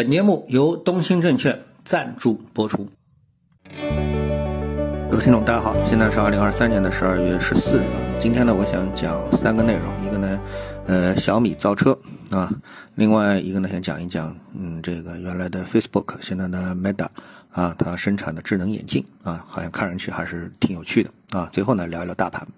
本节目由东兴证券赞助播出。各位听众，大家好，现在是二零二三年的十二月十四日。今天呢，我想讲三个内容，一个呢，呃，小米造车啊，另外一个呢，想讲一讲，嗯，这个原来的 Facebook，现在的 Meta 啊，它生产的智能眼镜啊，好像看上去还是挺有趣的啊。最后呢，聊一聊大盘。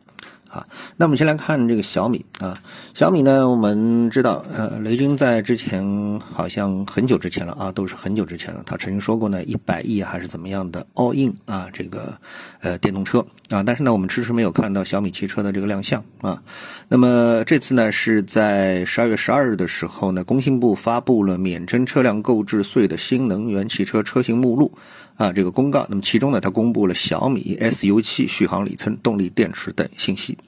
啊，那我们先来看这个小米啊，小米呢，我们知道，呃，雷军在之前好像很久之前了啊，都是很久之前了，他曾经说过呢，一百亿还是怎么样的 all in 啊，这个呃电动车啊，但是呢，我们迟迟没有看到小米汽车的这个亮相啊。那么这次呢，是在十二月十二日的时候呢，工信部发布了免征车辆购置税的新能源汽车车型目录啊，这个公告。那么其中呢，它公布了小米 SU7 续航里程、动力电池等信息。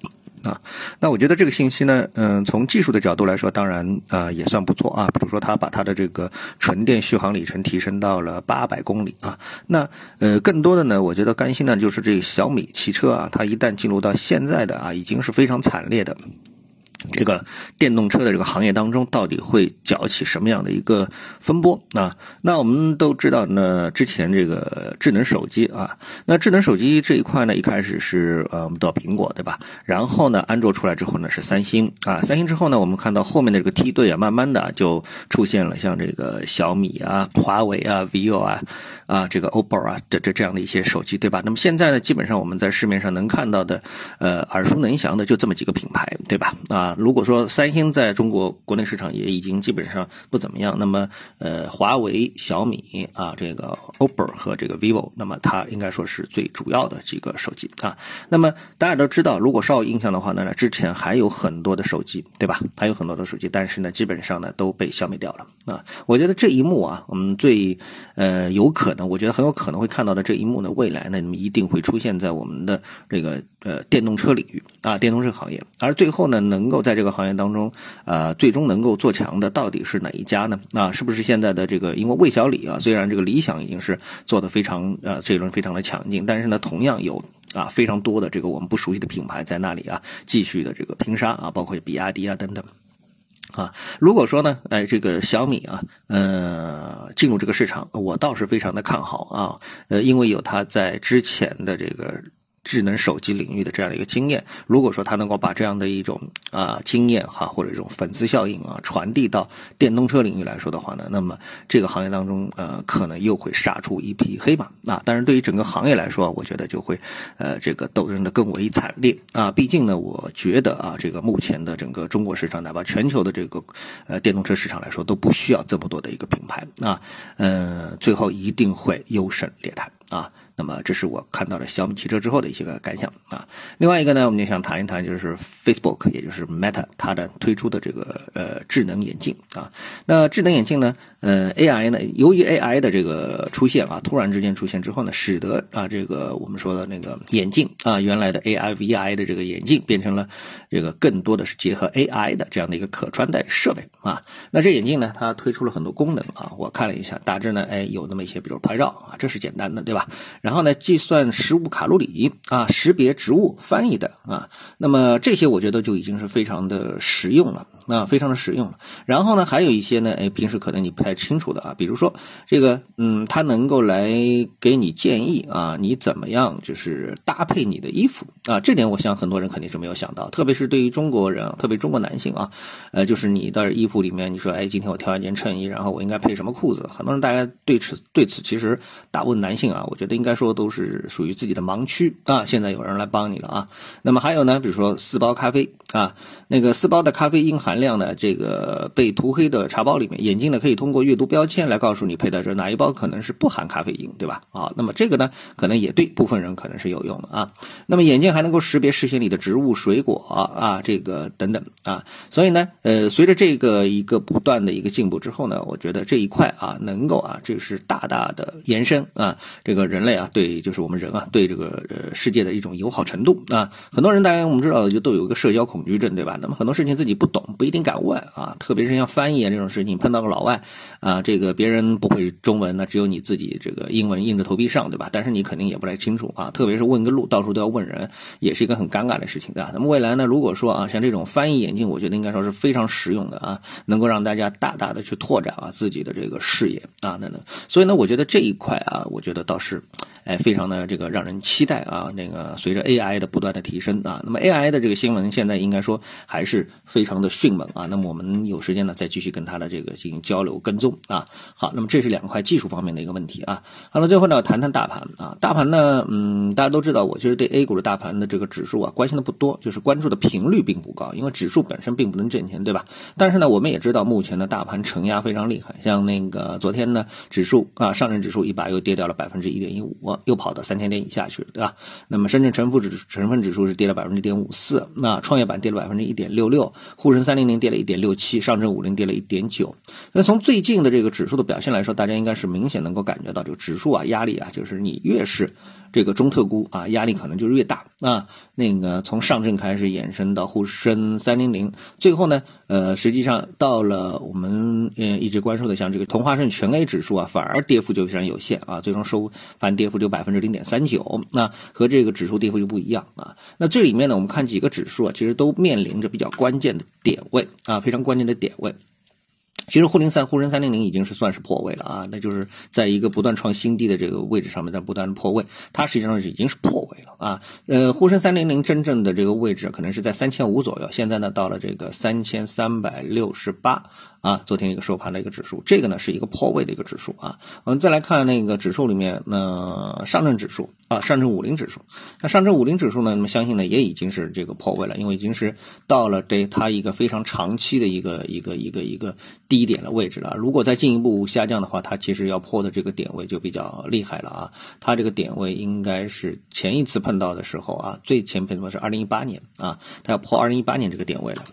啊，那我觉得这个信息呢，嗯，从技术的角度来说，当然啊也算不错啊。比如说，它把它的这个纯电续航里程提升到了八百公里啊。那呃，更多的呢，我觉得甘心呢，就是这个小米汽车啊，它一旦进入到现在的啊，已经是非常惨烈的。这个电动车的这个行业当中，到底会搅起什么样的一个风波啊？那我们都知道，呢，之前这个智能手机啊，那智能手机这一块呢，一开始是呃，我们到苹果对吧？然后呢，安卓出来之后呢，是三星啊，三星之后呢，我们看到后面的这个梯队啊，慢慢的就出现了像这个小米啊、华为啊、vivo 啊。啊，这个 OPPO 啊，这这这样的一些手机，对吧？那么现在呢，基本上我们在市面上能看到的，呃，耳熟能详的就这么几个品牌，对吧？啊，如果说三星在中国国内市场也已经基本上不怎么样，那么呃，华为、小米啊，这个 OPPO 和这个 vivo，那么它应该说是最主要的几个手机啊。那么大家都知道，如果稍有印象的话呢，之前还有很多的手机，对吧？还有很多的手机，但是呢，基本上呢都被消灭掉了啊。我觉得这一幕啊，我们最呃有可。能我觉得很有可能会看到的这一幕呢，未来呢，那么一定会出现在我们的这个呃电动车领域啊，电动车行业。而最后呢，能够在这个行业当中，呃，最终能够做强的到底是哪一家呢？啊，是不是现在的这个？因为魏小李啊，虽然这个理想已经是做的非常呃这一轮非常的强劲，但是呢，同样有啊非常多的这个我们不熟悉的品牌在那里啊，继续的这个拼杀啊，包括比亚迪啊等等。啊，如果说呢，哎，这个小米啊，呃，进入这个市场，我倒是非常的看好啊，呃，因为有它在之前的这个。智能手机领域的这样的一个经验，如果说他能够把这样的一种啊经验哈，或者这种粉丝效应啊传递到电动车领域来说的话呢，那么这个行业当中呃可能又会杀出一匹黑马啊。当然，对于整个行业来说，我觉得就会呃这个斗争的更为惨烈啊。毕竟呢，我觉得啊，这个目前的整个中国市场，哪怕全球的这个呃电动车市场来说，都不需要这么多的一个品牌啊，呃，最后一定会优胜劣汰啊。那么，这是我看到了小米汽车之后的一些个感想啊。另外一个呢，我们就想谈一谈，就是 Facebook，也就是 Meta，它的推出的这个呃智能眼镜啊。那智能眼镜呢，呃 AI 呢，由于 AI 的这个出现啊，突然之间出现之后呢，使得啊这个我们说的那个眼镜啊，原来的 AI VI 的这个眼镜变成了这个更多的是结合 AI 的这样的一个可穿戴设备啊。那这眼镜呢，它推出了很多功能啊，我看了一下，大致呢，哎，有那么一些，比如拍照啊，这是简单的，对吧？然后呢，计算食物卡路里啊，识别植物翻译的啊，那么这些我觉得就已经是非常的实用了。那非常的实用了，然后呢，还有一些呢，哎，平时可能你不太清楚的啊，比如说这个，嗯，它能够来给你建议啊，你怎么样就是搭配你的衣服啊，这点我想很多人肯定是没有想到，特别是对于中国人，特别中国男性啊，呃，就是你的衣服里面，你说，哎，今天我挑一件衬衣，然后我应该配什么裤子？很多人大家对此对此其实大部分男性啊，我觉得应该说都是属于自己的盲区啊，现在有人来帮你了啊。那么还有呢，比如说四包咖啡啊，那个四包的咖啡因含含量呢？这个被涂黑的茶包里面，眼镜呢可以通过阅读标签来告诉你佩戴者哪一包可能是不含咖啡因，对吧？啊，那么这个呢，可能也对部分人可能是有用的啊。那么眼镜还能够识别视线里的植物、水果啊，这个等等啊。所以呢，呃，随着这个一个不断的一个进步之后呢，我觉得这一块啊，能够啊，这是大大的延伸啊，这个人类啊，对，就是我们人啊，对这个呃世界的一种友好程度啊。很多人大家我们知道就都有一个社交恐惧症，对吧？那么很多事情自己不懂。一定敢问啊，特别是像翻译啊这种事情，碰到个老外啊，这个别人不会中文，那只有你自己这个英文硬着头皮上，对吧？但是你肯定也不太清楚啊，特别是问个路，到处都要问人，也是一个很尴尬的事情，对吧？那么未来呢，如果说啊，像这种翻译眼镜，我觉得应该说是非常实用的啊，能够让大家大大的去拓展啊自己的这个视野啊，等等。所以呢，我觉得这一块啊，我觉得倒是。哎，非常的这个让人期待啊！那个随着 AI 的不断的提升啊，那么 AI 的这个新闻现在应该说还是非常的迅啊。那么我们有时间呢，再继续跟它的这个进行交流跟踪啊。好，那么这是两块技术方面的一个问题啊。好了，最后呢，谈谈大盘啊。大盘呢，嗯，大家都知道，我其实对 A 股的大盘的这个指数啊，关心的不多，就是关注的频率并不高，因为指数本身并不能挣钱，对吧？但是呢，我们也知道目前的大盘承压非常厉害，像那个昨天呢，指数啊，上证指数一把又跌掉了百分之一点一五。又跑到三千点以下去了，对吧？那么深圳成指成分指数是跌了百分之点五四，那创业板跌了百分之一点六六，沪深三零零跌了一点六七，上证五零跌了一点九。那从最近的这个指数的表现来说，大家应该是明显能够感觉到，这个指数啊压力啊，就是你越是。这个中特估啊，压力可能就是越大啊。那个从上证开始延伸到沪深三零零，最后呢，呃，实际上到了我们嗯一直关注的像这个同花顺全 A 指数啊，反而跌幅就非常有限啊，最终收盘跌幅就百分之零点三九，那和这个指数跌幅就不一样啊。那这里面呢，我们看几个指数啊，其实都面临着比较关键的点位啊，非常关键的点位。其实沪零三沪深三零零已经是算是破位了啊，那就是在一个不断创新低的这个位置上面在不断的破位，它实际上是已经是破位了啊。呃，沪深三零零真正的这个位置可能是在三千五左右，现在呢到了这个三千三百六十八。啊，昨天一个收盘的一个指数，这个呢是一个破位的一个指数啊。我们再来看那个指数里面，那上证指数啊，上证五零指数，那上证五零指数呢，那么相信呢也已经是这个破位了，因为已经是到了对它一个非常长期的一个一个一个一个低点的位置了。如果再进一步下降的话，它其实要破的这个点位就比较厉害了啊。它这个点位应该是前一次碰到的时候啊，最前碰到是二零一八年啊，它要破二零一八年这个点位了。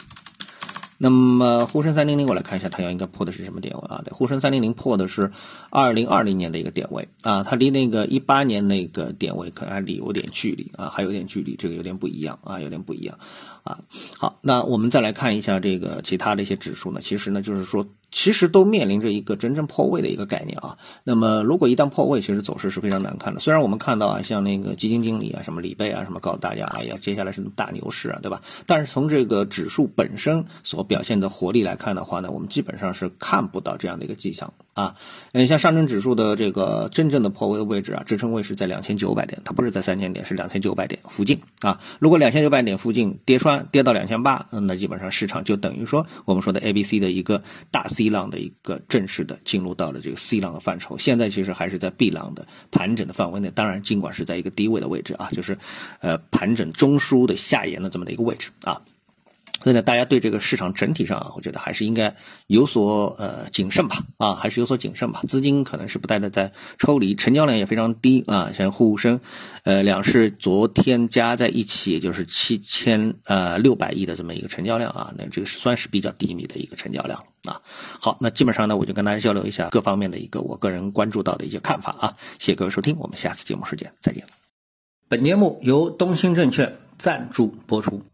那么沪深三零零，我来看一下，它要应该破的是什么点位啊？对，沪深三零零破的是二零二零年的一个点位啊，它离那个一八年那个点位可能还离有点距离啊，还有点距离，这个有点不一样啊，有点不一样啊。好，那我们再来看一下这个其他的一些指数呢，其实呢就是说。其实都面临着一个真正破位的一个概念啊。那么，如果一旦破位，其实走势是非常难看的。虽然我们看到啊，像那个基金经理啊，什么李贝啊，什么告诉大家，哎呀，接下来是大牛市啊，对吧？但是从这个指数本身所表现的活力来看的话呢，我们基本上是看不到这样的一个迹象啊。嗯，像上证指数的这个真正的破位的位置啊，支撑位是在两千九百点，它不是在三千点，是两千九百点附近啊。如果两千九百点附近跌穿，跌到两千八，那基本上市场就等于说我们说的 A、B、C 的一个大 C。C 浪的一个正式的进入到了这个 C 浪的范畴，现在其实还是在 B 浪的盘整的范围内，当然尽管是在一个低位的位置啊，就是呃盘整中枢的下沿的这么的一个位置啊。所以呢，大家对这个市场整体上啊，我觉得还是应该有所呃谨慎吧，啊，还是有所谨慎吧。资金可能是不断的在抽离，成交量也非常低啊。像沪深，呃，两市昨天加在一起，也就是七千呃六百亿的这么一个成交量啊，那这个算是比较低迷的一个成交量啊。好，那基本上呢，我就跟大家交流一下各方面的一个我个人关注到的一些看法啊。谢谢各位收听，我们下次节目时间再见。本节目由东兴证券赞助播出。